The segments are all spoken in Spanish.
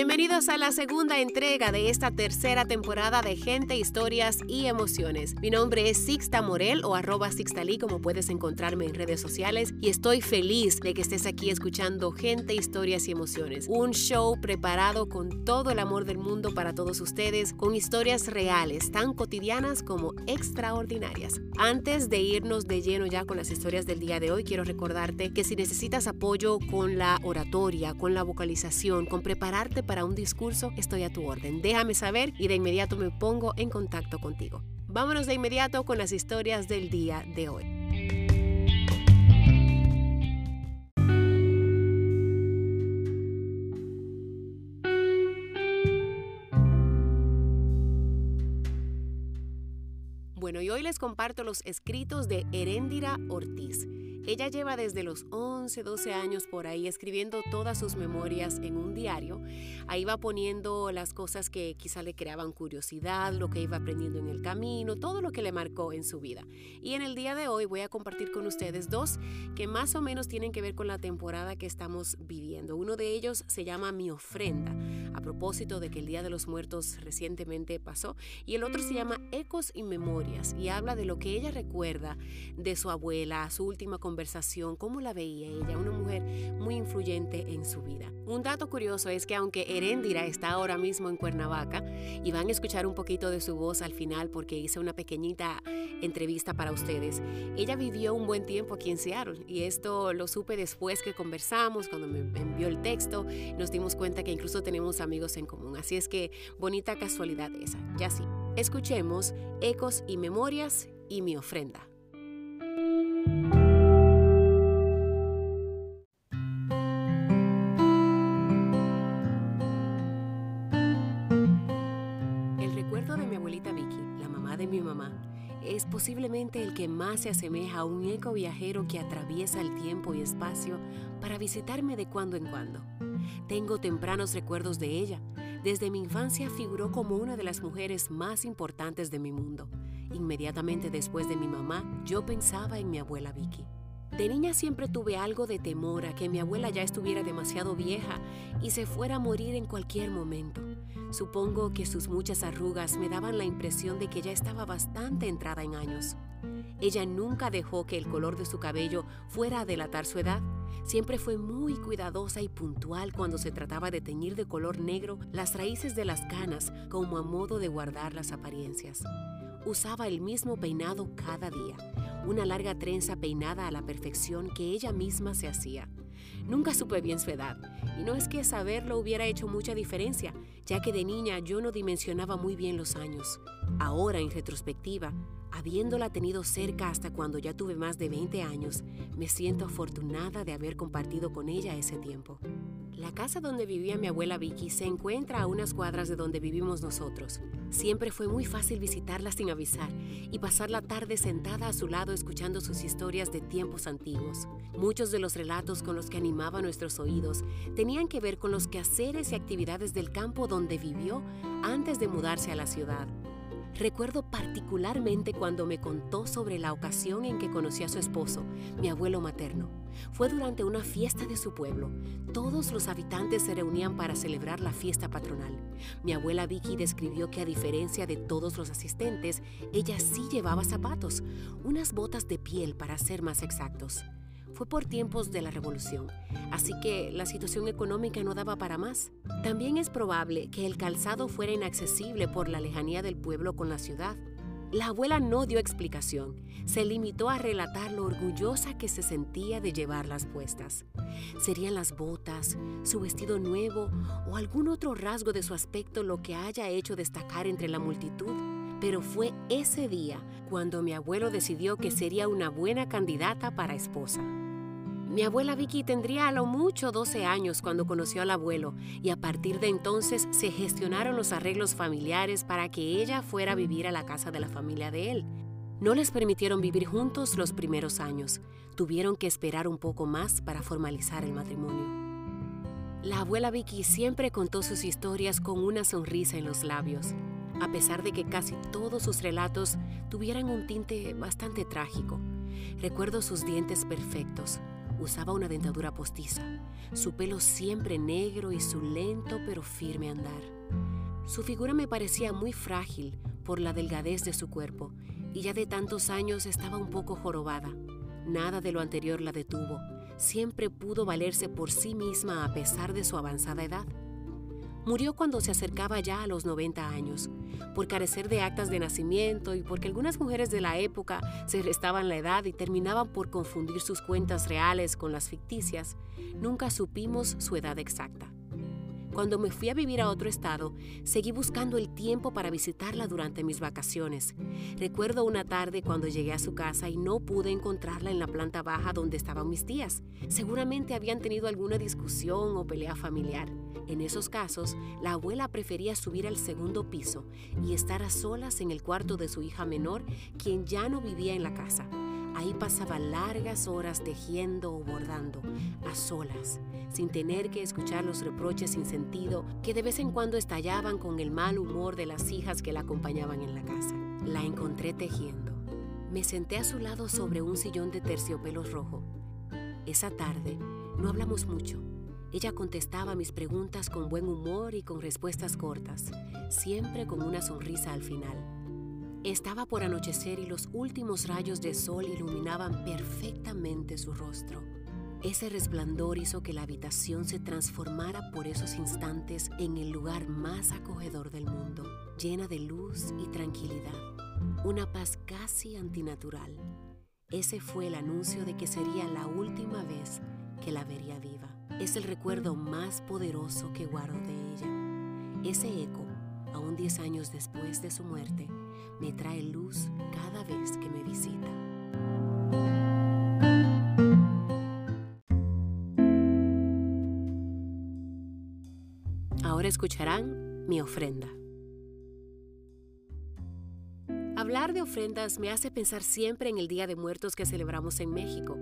Bienvenidos a la segunda entrega de esta tercera temporada de Gente, Historias y Emociones. Mi nombre es Sixta Morel o arroba Sixtalí como puedes encontrarme en redes sociales y estoy feliz de que estés aquí escuchando Gente, Historias y Emociones. Un show preparado con todo el amor del mundo para todos ustedes, con historias reales, tan cotidianas como extraordinarias. Antes de irnos de lleno ya con las historias del día de hoy, quiero recordarte que si necesitas apoyo con la oratoria, con la vocalización, con prepararte para un discurso, estoy a tu orden. Déjame saber y de inmediato me pongo en contacto contigo. Vámonos de inmediato con las historias del día de hoy. Bueno, y hoy les comparto los escritos de Heréndira Ortiz. Ella lleva desde los 11, 12 años por ahí escribiendo todas sus memorias en un diario. Ahí va poniendo las cosas que quizá le creaban curiosidad, lo que iba aprendiendo en el camino, todo lo que le marcó en su vida. Y en el día de hoy voy a compartir con ustedes dos que más o menos tienen que ver con la temporada que estamos viviendo. Uno de ellos se llama Mi ofrenda, a propósito de que el Día de los Muertos recientemente pasó, y el otro se llama Ecos y Memorias y habla de lo que ella recuerda de su abuela, su última conversación conversación, cómo la veía ella, una mujer muy influyente en su vida. Un dato curioso es que aunque Heréndira está ahora mismo en Cuernavaca y van a escuchar un poquito de su voz al final porque hice una pequeñita entrevista para ustedes, ella vivió un buen tiempo aquí en Seattle y esto lo supe después que conversamos, cuando me envió el texto, nos dimos cuenta que incluso tenemos amigos en común. Así es que bonita casualidad esa. Ya sí, escuchemos Ecos y Memorias y mi ofrenda. Posiblemente el que más se asemeja a un eco viajero que atraviesa el tiempo y espacio para visitarme de cuando en cuando. Tengo tempranos recuerdos de ella. Desde mi infancia figuró como una de las mujeres más importantes de mi mundo. Inmediatamente después de mi mamá, yo pensaba en mi abuela Vicky. De niña siempre tuve algo de temor a que mi abuela ya estuviera demasiado vieja y se fuera a morir en cualquier momento. Supongo que sus muchas arrugas me daban la impresión de que ya estaba bastante entrada en años. Ella nunca dejó que el color de su cabello fuera a delatar su edad. Siempre fue muy cuidadosa y puntual cuando se trataba de teñir de color negro las raíces de las canas como a modo de guardar las apariencias. Usaba el mismo peinado cada día una larga trenza peinada a la perfección que ella misma se hacía. Nunca supe bien su edad, y no es que saberlo hubiera hecho mucha diferencia, ya que de niña yo no dimensionaba muy bien los años. Ahora, en retrospectiva, habiéndola tenido cerca hasta cuando ya tuve más de 20 años, me siento afortunada de haber compartido con ella ese tiempo. La casa donde vivía mi abuela Vicky se encuentra a unas cuadras de donde vivimos nosotros. Siempre fue muy fácil visitarla sin avisar y pasar la tarde sentada a su lado escuchando sus historias de tiempos antiguos. Muchos de los relatos con los que animaba nuestros oídos tenían que ver con los quehaceres y actividades del campo donde vivió antes de mudarse a la ciudad. Recuerdo particularmente cuando me contó sobre la ocasión en que conocí a su esposo, mi abuelo materno. Fue durante una fiesta de su pueblo. Todos los habitantes se reunían para celebrar la fiesta patronal. Mi abuela Vicky describió que a diferencia de todos los asistentes, ella sí llevaba zapatos, unas botas de piel para ser más exactos. Fue por tiempos de la revolución, así que la situación económica no daba para más. También es probable que el calzado fuera inaccesible por la lejanía del pueblo con la ciudad. La abuela no dio explicación, se limitó a relatar lo orgullosa que se sentía de llevarlas puestas. ¿Serían las botas, su vestido nuevo o algún otro rasgo de su aspecto lo que haya hecho destacar entre la multitud? Pero fue ese día cuando mi abuelo decidió que sería una buena candidata para esposa. Mi abuela Vicky tendría a lo mucho 12 años cuando conoció al abuelo y a partir de entonces se gestionaron los arreglos familiares para que ella fuera a vivir a la casa de la familia de él. No les permitieron vivir juntos los primeros años. Tuvieron que esperar un poco más para formalizar el matrimonio. La abuela Vicky siempre contó sus historias con una sonrisa en los labios, a pesar de que casi todos sus relatos tuvieran un tinte bastante trágico. Recuerdo sus dientes perfectos, Usaba una dentadura postiza, su pelo siempre negro y su lento pero firme andar. Su figura me parecía muy frágil por la delgadez de su cuerpo y ya de tantos años estaba un poco jorobada. Nada de lo anterior la detuvo. Siempre pudo valerse por sí misma a pesar de su avanzada edad. Murió cuando se acercaba ya a los 90 años, por carecer de actas de nacimiento y porque algunas mujeres de la época se restaban la edad y terminaban por confundir sus cuentas reales con las ficticias, nunca supimos su edad exacta. Cuando me fui a vivir a otro estado, seguí buscando el tiempo para visitarla durante mis vacaciones. Recuerdo una tarde cuando llegué a su casa y no pude encontrarla en la planta baja donde estaban mis tías. Seguramente habían tenido alguna discusión o pelea familiar. En esos casos, la abuela prefería subir al segundo piso y estar a solas en el cuarto de su hija menor, quien ya no vivía en la casa. Ahí pasaba largas horas tejiendo o bordando, a solas, sin tener que escuchar los reproches sin sentido que de vez en cuando estallaban con el mal humor de las hijas que la acompañaban en la casa. La encontré tejiendo. Me senté a su lado sobre un sillón de terciopelo rojo. Esa tarde no hablamos mucho. Ella contestaba mis preguntas con buen humor y con respuestas cortas, siempre con una sonrisa al final. Estaba por anochecer y los últimos rayos de sol iluminaban perfectamente su rostro. Ese resplandor hizo que la habitación se transformara por esos instantes en el lugar más acogedor del mundo, llena de luz y tranquilidad, una paz casi antinatural. Ese fue el anuncio de que sería la última vez que la vería viva. Es el recuerdo más poderoso que guardo de ella. Ese eco, aún diez años después de su muerte, me trae luz cada vez que me visita. Ahora escucharán mi ofrenda. Hablar de ofrendas me hace pensar siempre en el Día de Muertos que celebramos en México.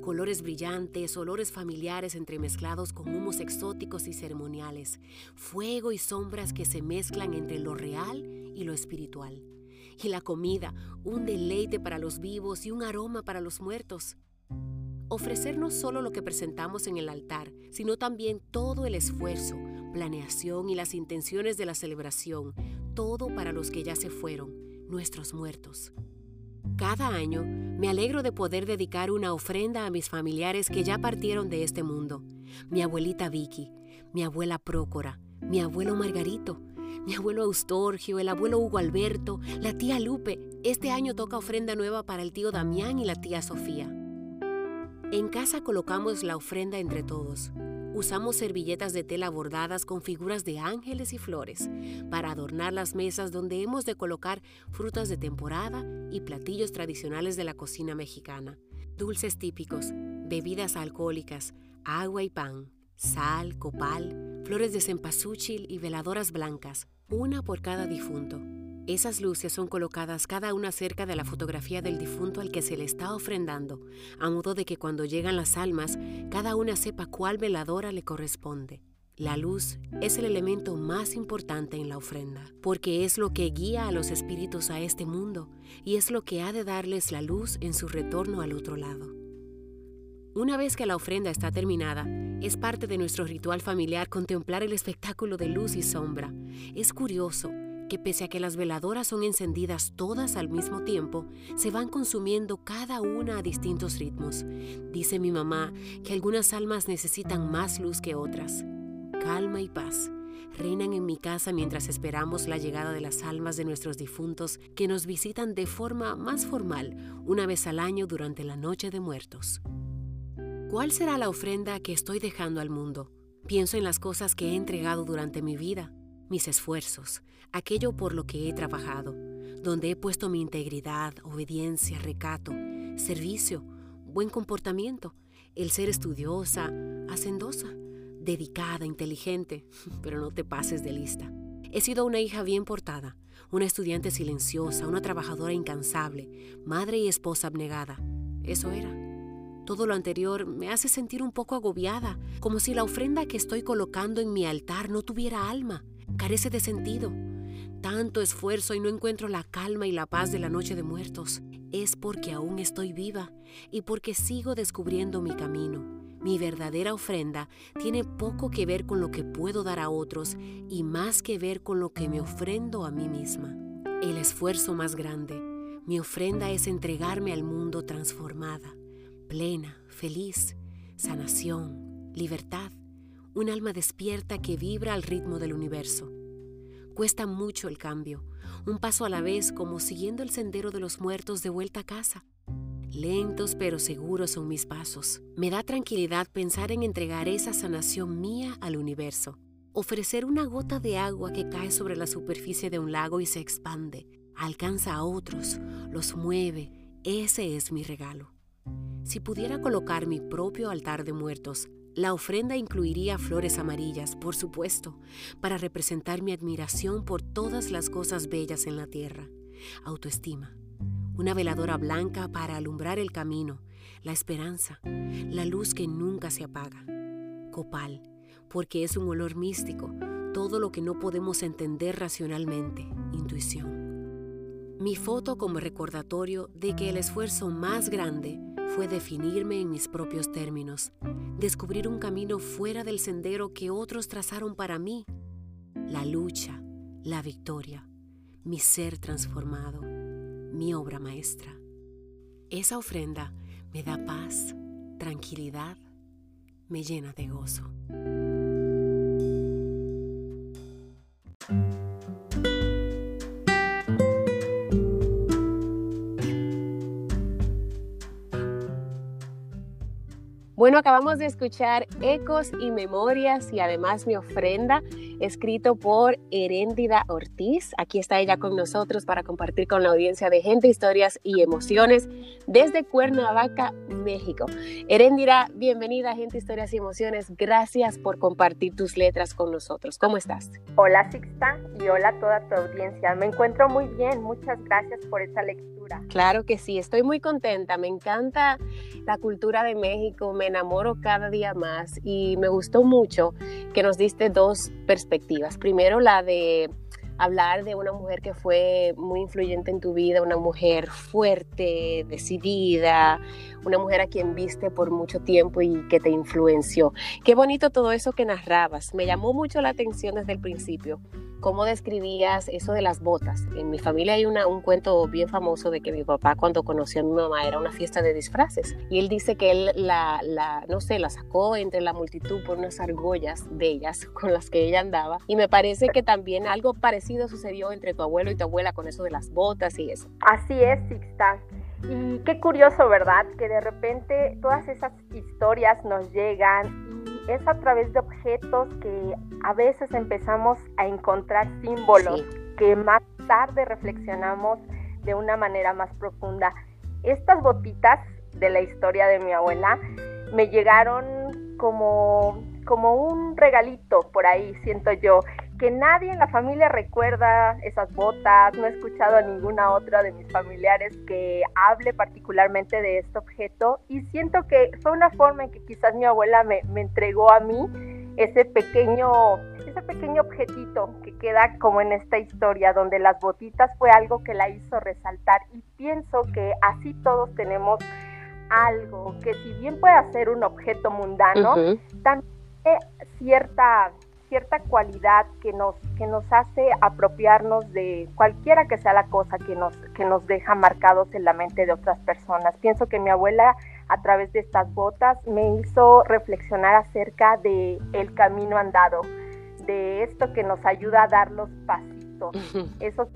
Colores brillantes, olores familiares entremezclados con humos exóticos y ceremoniales, fuego y sombras que se mezclan entre lo real y lo espiritual. Y la comida, un deleite para los vivos y un aroma para los muertos. Ofrecer no solo lo que presentamos en el altar, sino también todo el esfuerzo, planeación y las intenciones de la celebración, todo para los que ya se fueron nuestros muertos. Cada año me alegro de poder dedicar una ofrenda a mis familiares que ya partieron de este mundo. Mi abuelita Vicky, mi abuela Prócora, mi abuelo Margarito, mi abuelo Eustorgio, el abuelo Hugo Alberto, la tía Lupe. Este año toca ofrenda nueva para el tío Damián y la tía Sofía. En casa colocamos la ofrenda entre todos. Usamos servilletas de tela bordadas con figuras de ángeles y flores para adornar las mesas donde hemos de colocar frutas de temporada y platillos tradicionales de la cocina mexicana, dulces típicos, bebidas alcohólicas, agua y pan, sal, copal, flores de cempasúchil y veladoras blancas, una por cada difunto. Esas luces son colocadas cada una cerca de la fotografía del difunto al que se le está ofrendando, a modo de que cuando llegan las almas, cada una sepa cuál veladora le corresponde. La luz es el elemento más importante en la ofrenda, porque es lo que guía a los espíritus a este mundo y es lo que ha de darles la luz en su retorno al otro lado. Una vez que la ofrenda está terminada, es parte de nuestro ritual familiar contemplar el espectáculo de luz y sombra. Es curioso que pese a que las veladoras son encendidas todas al mismo tiempo, se van consumiendo cada una a distintos ritmos. Dice mi mamá que algunas almas necesitan más luz que otras. Calma y paz reinan en mi casa mientras esperamos la llegada de las almas de nuestros difuntos que nos visitan de forma más formal una vez al año durante la Noche de Muertos. ¿Cuál será la ofrenda que estoy dejando al mundo? Pienso en las cosas que he entregado durante mi vida, mis esfuerzos, aquello por lo que he trabajado, donde he puesto mi integridad, obediencia, recato, servicio, buen comportamiento, el ser estudiosa, hacendosa, dedicada, inteligente, pero no te pases de lista. He sido una hija bien portada, una estudiante silenciosa, una trabajadora incansable, madre y esposa abnegada. Eso era. Todo lo anterior me hace sentir un poco agobiada, como si la ofrenda que estoy colocando en mi altar no tuviera alma, carece de sentido. Tanto esfuerzo y no encuentro la calma y la paz de la noche de muertos. es porque aún estoy viva y porque sigo descubriendo mi camino. Mi verdadera ofrenda tiene poco que ver con lo que puedo dar a otros y más que ver con lo que me ofrendo a mí misma. El esfuerzo más grande, mi ofrenda es entregarme al mundo transformada, plena, feliz, sanación, libertad, un alma despierta que vibra al ritmo del universo. Cuesta mucho el cambio, un paso a la vez como siguiendo el sendero de los muertos de vuelta a casa. Lentos pero seguros son mis pasos. Me da tranquilidad pensar en entregar esa sanación mía al universo. Ofrecer una gota de agua que cae sobre la superficie de un lago y se expande, alcanza a otros, los mueve. Ese es mi regalo. Si pudiera colocar mi propio altar de muertos, la ofrenda incluiría flores amarillas, por supuesto, para representar mi admiración por todas las cosas bellas en la tierra. Autoestima. Una veladora blanca para alumbrar el camino, la esperanza, la luz que nunca se apaga. Copal, porque es un olor místico, todo lo que no podemos entender racionalmente, intuición. Mi foto como recordatorio de que el esfuerzo más grande fue definirme en mis propios términos, descubrir un camino fuera del sendero que otros trazaron para mí, la lucha, la victoria, mi ser transformado, mi obra maestra. Esa ofrenda me da paz, tranquilidad, me llena de gozo. Bueno, acabamos de escuchar Ecos y Memorias y además mi ofrenda, escrito por Heréndida Ortiz. Aquí está ella con nosotros para compartir con la audiencia de Gente, Historias y Emociones desde Cuernavaca, México. Heréndida, bienvenida a Gente, Historias y Emociones. Gracias por compartir tus letras con nosotros. ¿Cómo estás? Hola Sixta y hola a toda tu audiencia. Me encuentro muy bien. Muchas gracias por esta lectura Claro que sí, estoy muy contenta, me encanta la cultura de México, me enamoro cada día más y me gustó mucho que nos diste dos perspectivas. Primero la de hablar de una mujer que fue muy influyente en tu vida, una mujer fuerte, decidida, una mujer a quien viste por mucho tiempo y que te influenció. Qué bonito todo eso que narrabas, me llamó mucho la atención desde el principio cómo describías eso de las botas. En mi familia hay un cuento bien famoso de que mi papá cuando conoció a mi mamá era una fiesta de disfraces y él dice que él la, no sé, la sacó entre la multitud por unas argollas bellas con las que ella andaba y me parece que también algo parecido sucedió entre tu abuelo y tu abuela con eso de las botas y eso. Así es, Sixta. Y qué curioso, ¿verdad? Que de repente todas esas historias nos llegan es a través de objetos que a veces empezamos a encontrar símbolos que más tarde reflexionamos de una manera más profunda. Estas botitas de la historia de mi abuela me llegaron como, como un regalito por ahí, siento yo que nadie en la familia recuerda esas botas, no he escuchado a ninguna otra de mis familiares que hable particularmente de este objeto y siento que fue una forma en que quizás mi abuela me, entregó a mí ese pequeño, ese pequeño objetito que queda como en esta historia, donde las botitas fue algo que la hizo resaltar y pienso que así todos tenemos algo que si bien puede ser un objeto mundano, también cierta cierta cualidad que nos, que nos hace apropiarnos de cualquiera que sea la cosa que nos, que nos deja marcados en la mente de otras personas. Pienso que mi abuela a través de estas botas me hizo reflexionar acerca de el camino andado, de esto que nos ayuda a dar los pasitos, esos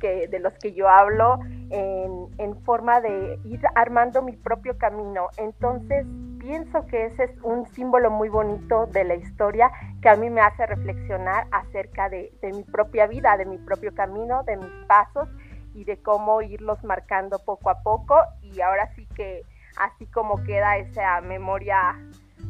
que, de los que yo hablo en, en, forma de ir armando mi propio camino. Entonces, pienso que ese es un símbolo muy bonito de la historia que a mí me hace reflexionar acerca de, mi propia vida, de mi propio camino, de mis pasos y de cómo irlos marcando poco a poco. Y ahora sí que así como queda esa memoria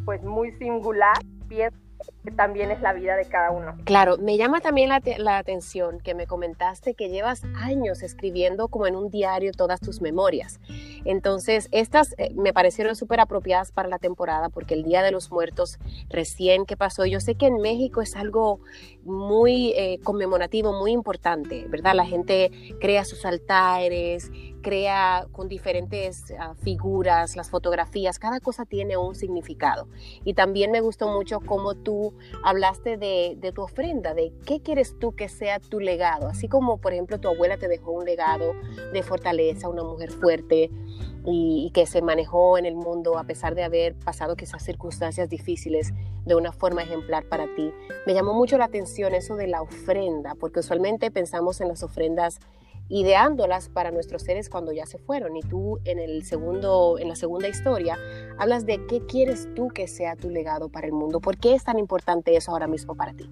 pues muy singular, pienso también es la vida de cada uno. Claro, me llama también la, la, atención que me comentaste que llevas años escribiendo como en un diario todas tus memorias. Entonces, estas eh, me parecieron súper apropiadas para la temporada porque el Día de los Muertos recién que pasó, yo sé que en México es algo muy eh, conmemorativo, muy importante, ¿verdad? La gente crea sus altares, crea con diferentes ah, figuras, las fotografías, cada cosa tiene un significado. Y también me gustó mucho cómo tú hablaste de, tu ofrenda, de qué quieres tú que sea tu legado, así como por ejemplo tu abuela te dejó un legado de fortaleza, una mujer fuerte, y, que se manejó en el mundo a pesar de haber pasado quizás circunstancias difíciles de una forma ejemplar para ti. Me llamó mucho la atención eso de la ofrenda, porque usualmente pensamos en las ofrendas ideándolas para nuestros seres cuando ya se fueron. Y tú en, el segundo, en la segunda historia hablas de qué quieres tú que sea tu legado para el mundo. ¿Por qué es tan importante eso ahora mismo para ti?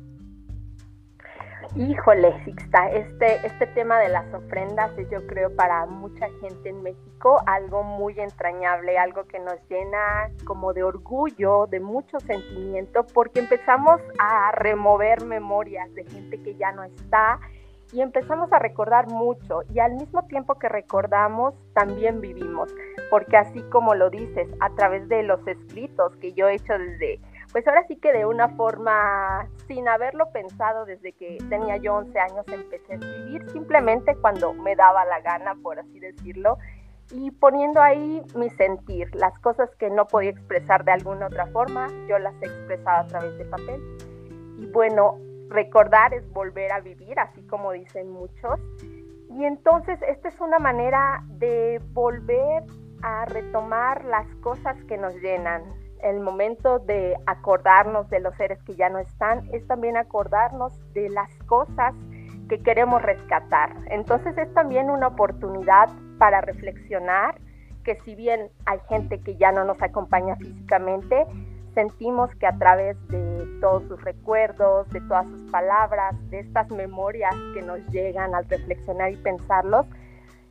Híjole, Sixta, este, este tema de las ofrendas es yo creo para mucha gente en México algo muy entrañable, algo que nos llena como de orgullo, de mucho sentimiento, porque empezamos a remover memorias de gente que ya no está y empezamos a recordar mucho y al mismo tiempo que recordamos también vivimos, porque así como lo dices, a través de los escritos que yo he hecho desde pues ahora sí que de una forma sin haberlo pensado desde que tenía yo 11 años empecé a escribir simplemente cuando me daba la gana, por así decirlo, y poniendo ahí mi sentir, las cosas que no podía expresar de alguna otra forma, yo las he expresado a través de papel. Y bueno, recordar es volver a vivir, así como dicen muchos. Y entonces esta es una manera de volver a retomar las cosas que nos llenan, el momento de acordarnos de los seres que ya no están, es también acordarnos de las cosas que queremos rescatar. Entonces es también una oportunidad para reflexionar que si bien hay gente que ya no nos acompaña físicamente, sentimos que a través de todos sus recuerdos, de todas sus palabras, de estas memorias que nos llegan al reflexionar y pensarlos,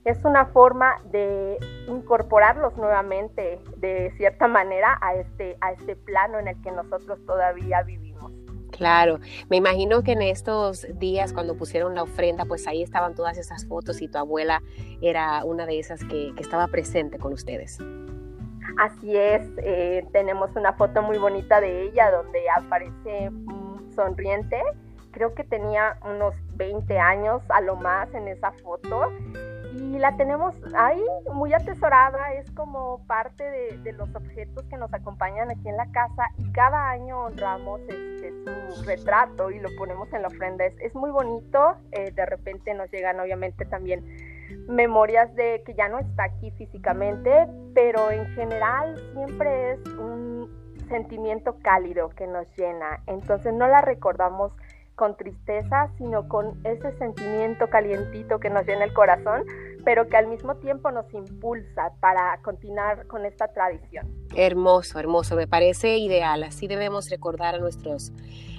es una forma de incorporarlos nuevamente de cierta manera a este, a este plano en el que nosotros todavía vivimos. Claro, me imagino que en estos días cuando pusieron la ofrenda, pues ahí estaban todas esas fotos y tu abuela era una de esas que, estaba presente con ustedes. Así es, eh, tenemos una foto muy bonita de ella donde aparece sonriente. Creo que tenía unos 20 años a lo más en esa foto y la tenemos ahí muy atesorada, es como parte de, los objetos que nos acompañan aquí en la casa y cada año honramos este, su retrato y lo ponemos en la ofrenda. Es, muy bonito, eh, de repente nos llegan obviamente también memorias de que ya no está aquí físicamente, pero en general siempre es un sentimiento cálido que nos llena, entonces no la recordamos con tristeza, sino con ese sentimiento calientito que nos llena el corazón, pero que al mismo tiempo nos impulsa para continuar con esta tradición. Hermoso, hermoso, me parece ideal. Así debemos recordar a nuestros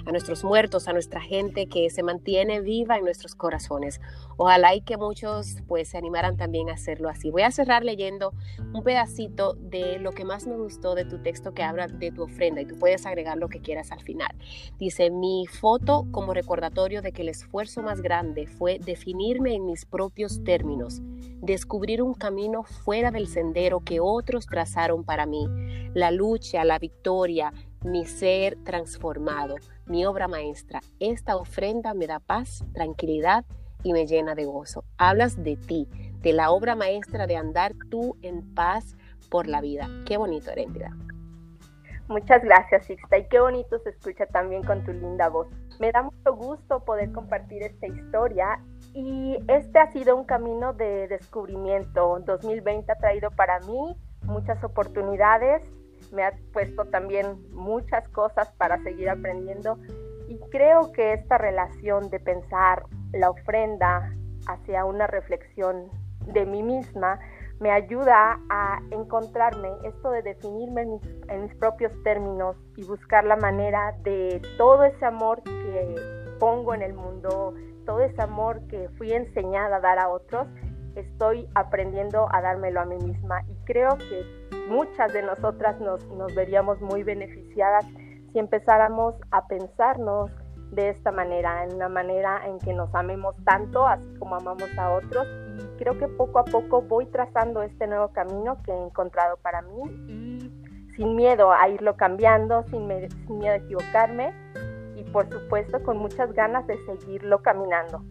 a nuestros muertos, a nuestra gente que se mantiene viva en nuestros corazones. Ojalá y que muchos pues se animaran también a hacerlo así. Voy a cerrar leyendo un pedacito de lo que más me gustó de tu texto que habla de tu ofrenda y tú puedes agregar lo que quieras al final. Dice, mi foto como recordatorio de que el esfuerzo más grande fue definirme en mis propios términos, descubrir un camino fuera del sendero que otros trazaron para mí, la lucha, la victoria, mi ser transformado, mi obra maestra. Esta ofrenda me da paz, tranquilidad y me llena de gozo. Hablas de ti, de la obra maestra de andar tú en paz por la vida. Qué bonito, Heréndida. Muchas gracias, Sixta, y qué bonito se escucha también con tu linda voz. Me da mucho gusto poder compartir esta historia y este ha sido un camino de descubrimiento. 2020 ha traído para mí muchas oportunidades, me ha puesto también muchas cosas para seguir aprendiendo y creo que esta relación de pensar la ofrenda hacia una reflexión de mí misma me ayuda a encontrarme, esto de definirme en mis, propios términos y buscar la manera de todo ese amor que pongo en el mundo, todo ese amor que fui enseñada a dar a otros, estoy aprendiendo a dármelo a mí misma. Y creo que muchas de nosotras nos, nos veríamos muy beneficiadas si empezáramos a pensarnos de esta manera, en una manera en que nos amemos tanto, así como amamos a otros. Y creo que poco a poco voy trazando este nuevo camino que he encontrado para mí. Y sin miedo a irlo cambiando, sin, sin miedo a equivocarme y por supuesto con muchas ganas de seguirlo caminando.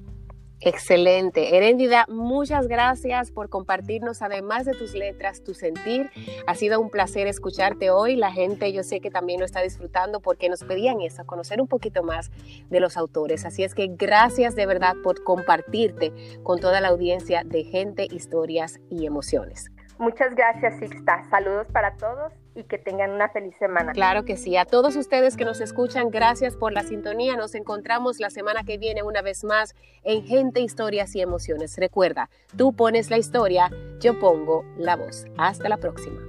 Excelente. Heréndida, muchas gracias por compartirnos, además de tus letras, tu sentir. Ha sido un placer escucharte hoy. La gente yo sé que también lo está disfrutando porque nos pedían eso, conocer un poquito más de los autores. Así es que gracias de verdad por compartirte con toda la audiencia de gente, historias y emociones. Muchas gracias, Sixta. Saludos para todos y que tengan una feliz semana. Claro que sí. A todos ustedes que nos escuchan, gracias por la sintonía. Nos encontramos la semana que viene una vez más en Gente, Historias y Emociones. Recuerda, tú pones la historia, yo pongo la voz. Hasta la próxima.